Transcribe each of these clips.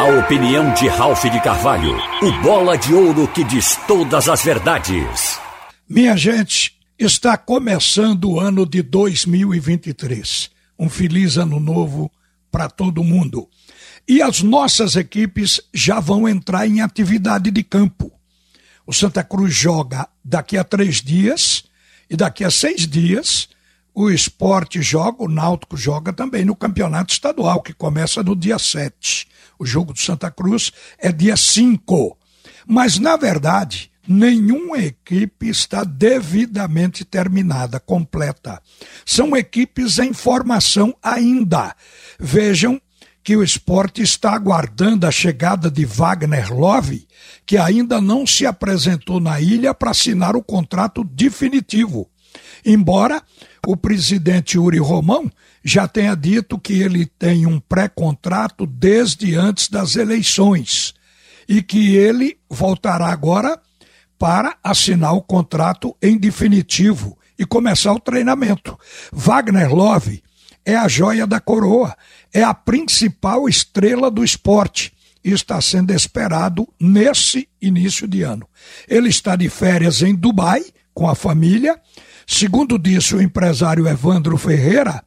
A opinião de Ralph de Carvalho, o bola de ouro que diz todas as verdades. Minha gente, está começando o ano de 2023. Um feliz ano novo para todo mundo. E as nossas equipes já vão entrar em atividade de campo. O Santa Cruz joga daqui a três dias e daqui a seis dias o esporte joga, o Náutico joga também no campeonato estadual, que começa no dia 7. O jogo do Santa Cruz é dia 5. Mas, na verdade, nenhuma equipe está devidamente terminada, completa. São equipes em formação ainda. Vejam que o esporte está aguardando a chegada de Wagner Love, que ainda não se apresentou na ilha para assinar o contrato definitivo. Embora o presidente Uri Romão já tenha dito que ele tem um pré-contrato desde antes das eleições e que ele voltará agora para assinar o contrato em definitivo e começar o treinamento. Wagner Love é a joia da coroa, é a principal estrela do esporte e está sendo esperado nesse início de ano. Ele está de férias em Dubai com a família. Segundo disse o empresário Evandro Ferreira,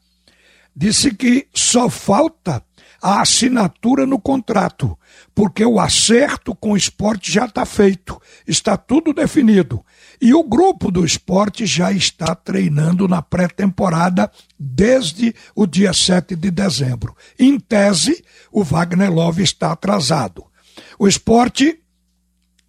disse que só falta a assinatura no contrato, porque o acerto com o esporte já está feito, está tudo definido. E o grupo do esporte já está treinando na pré-temporada desde o dia 7 de dezembro. Em tese, o Wagner Love está atrasado. O esporte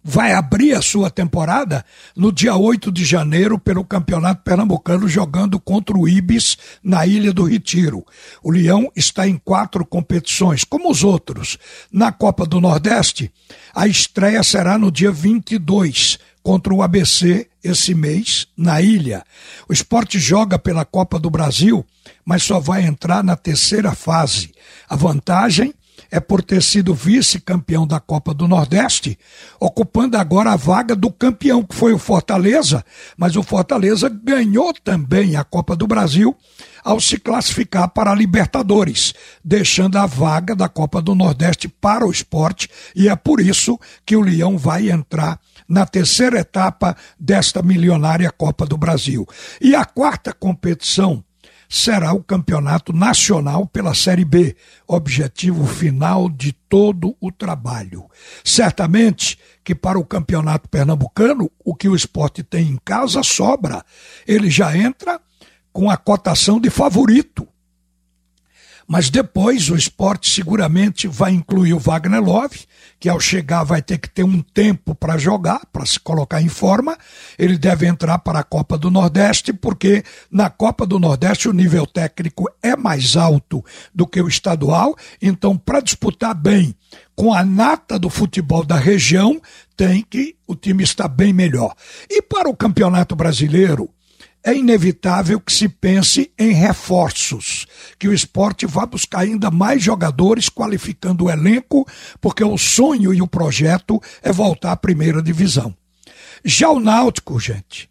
vai abrir a sua temporada no dia 8 de janeiro pelo Campeonato Pernambucano jogando contra o Ibis na Ilha do Retiro. O Leão está em quatro competições, como os outros. Na Copa do Nordeste, a estreia será no dia 22 contra o ABC esse mês na ilha. O esporte joga pela Copa do Brasil, mas só vai entrar na terceira fase. A vantagem é por ter sido vice-campeão da Copa do Nordeste, ocupando agora a vaga do campeão, que foi o Fortaleza, mas o Fortaleza ganhou também a Copa do Brasil ao se classificar para a Libertadores, deixando a vaga da Copa do Nordeste para o esporte, e é por isso que o Leão vai entrar na terceira etapa desta milionária Copa do Brasil. E a quarta competição será o campeonato nacional pela Série B, objetivo final de todo o trabalho. Certamente que para o campeonato pernambucano, o que o esporte tem em casa sobra. Ele já entra com a cotação de favorito. Mas depois o esporte seguramente vai incluir o Wagner Love, que ao chegar vai ter que ter um tempo para jogar, para se colocar em forma. Ele deve entrar para a Copa do Nordeste, porque na Copa do Nordeste o nível técnico é mais alto do que o estadual. Então, para disputar bem com a nata do futebol da região, tem que o time estar bem melhor. E para o Campeonato Brasileiro, é inevitável que se pense em reforços, que o esporte vá buscar ainda mais jogadores qualificando o elenco, porque o sonho e o projeto é voltar à primeira divisão. Já o Náutico, gente,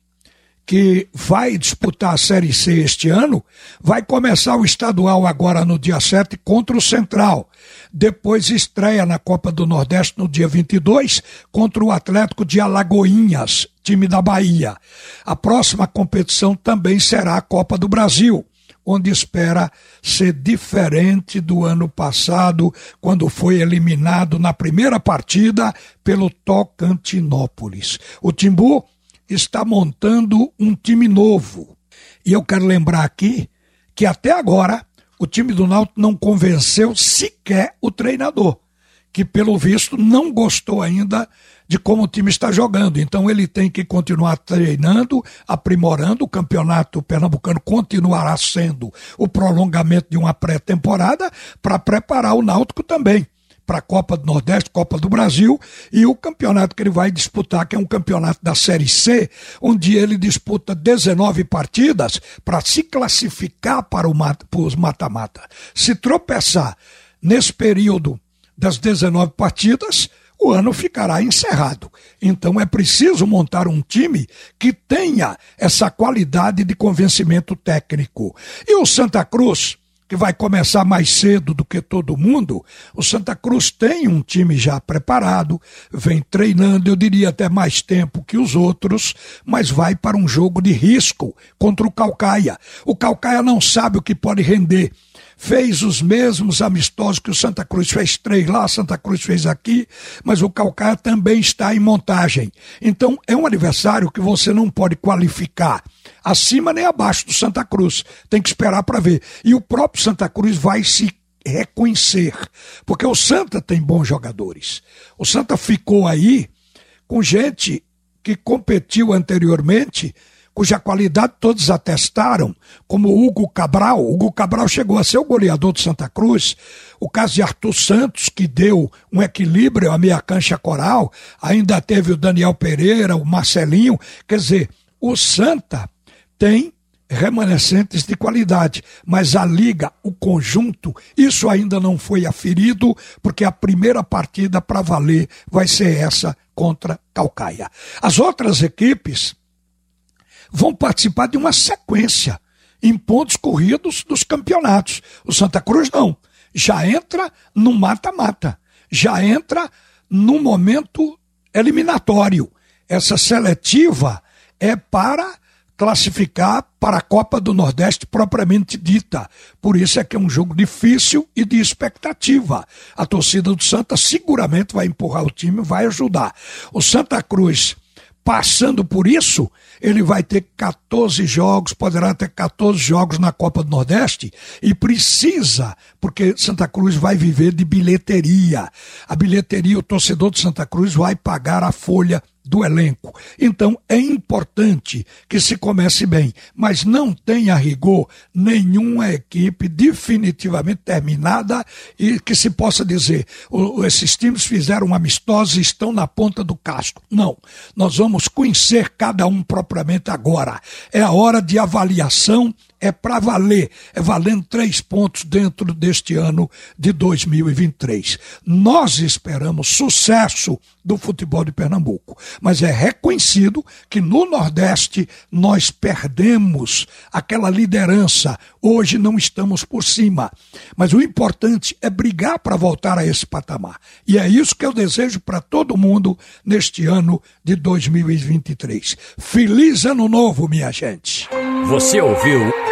que vai disputar a Série C este ano, vai começar o estadual agora no dia 7 contra o Central. Depois estreia na Copa do Nordeste no dia 22 contra o Atlético de Alagoinhas, time da Bahia. A próxima competição também será a Copa do Brasil onde espera ser diferente do ano passado, quando foi eliminado na primeira partida pelo Tocantinópolis. O Timbu está montando um time novo. E eu quero lembrar aqui que até agora o time do Náutico não convenceu sequer o treinador, que pelo visto não gostou ainda de como o time está jogando. Então ele tem que continuar treinando, aprimorando. O campeonato pernambucano continuará sendo o prolongamento de uma pré-temporada para preparar o Náutico também para a Copa do Nordeste, Copa do Brasil e o campeonato que ele vai disputar, que é um campeonato da Série C, onde ele disputa 19 partidas para se classificar para, o, para os mata-mata. Se tropeçar nesse período das 19 partidas, o ano ficará encerrado. Então é preciso montar um time que tenha essa qualidade de convencimento técnico. E o Santa Cruz que vai começar mais cedo do que todo mundo, o Santa Cruz tem um time já preparado, vem treinando, eu diria até mais tempo que os outros, mas vai para um jogo de risco contra o Calcaia. O Calcaia não sabe o que pode render fez os mesmos amistosos que o Santa Cruz fez três lá, Santa Cruz fez aqui, mas o Calcaia também está em montagem. Então é um adversário que você não pode qualificar acima nem abaixo do Santa Cruz. Tem que esperar para ver. E o próprio Santa Cruz vai se reconhecer, porque o Santa tem bons jogadores. O Santa ficou aí com gente que competiu anteriormente cuja qualidade todos atestaram, como Hugo Cabral. Hugo Cabral chegou a ser o goleador do Santa Cruz. O caso de Arthur Santos, que deu um equilíbrio à meia cancha coral. Ainda teve o Daniel Pereira, o Marcelinho. Quer dizer, o Santa tem remanescentes de qualidade, mas a liga, o conjunto, isso ainda não foi aferido, porque a primeira partida para valer vai ser essa contra Calcaia. As outras equipes vão participar de uma sequência em pontos corridos dos campeonatos. O Santa Cruz não. Já entra no mata-mata. Já entra no momento eliminatório. Essa seletiva é para classificar para a Copa do Nordeste propriamente dita. Por isso é que é um jogo difícil e de expectativa. A torcida do Santa seguramente vai empurrar o time, vai ajudar. O Santa Cruz passando por isso, ele vai ter 14 jogos, poderá ter 14 jogos na Copa do Nordeste e precisa, porque Santa Cruz vai viver de bilheteria. A bilheteria, o torcedor de Santa Cruz vai pagar a folha do elenco. Então é importante que se comece bem, mas não tem a rigor nenhuma equipe definitivamente terminada e que se possa dizer esses times fizeram amistosos e estão na ponta do casco. Não, nós vamos conhecer cada um propriamente agora. É a hora de avaliação é para valer, é valendo três pontos dentro deste ano de 2023. Nós esperamos sucesso do futebol de Pernambuco, mas é reconhecido que no Nordeste nós perdemos aquela liderança. Hoje não estamos por cima, mas o importante é brigar para voltar a esse patamar. E é isso que eu desejo para todo mundo neste ano de 2023. Feliz ano novo, minha gente. Você ouviu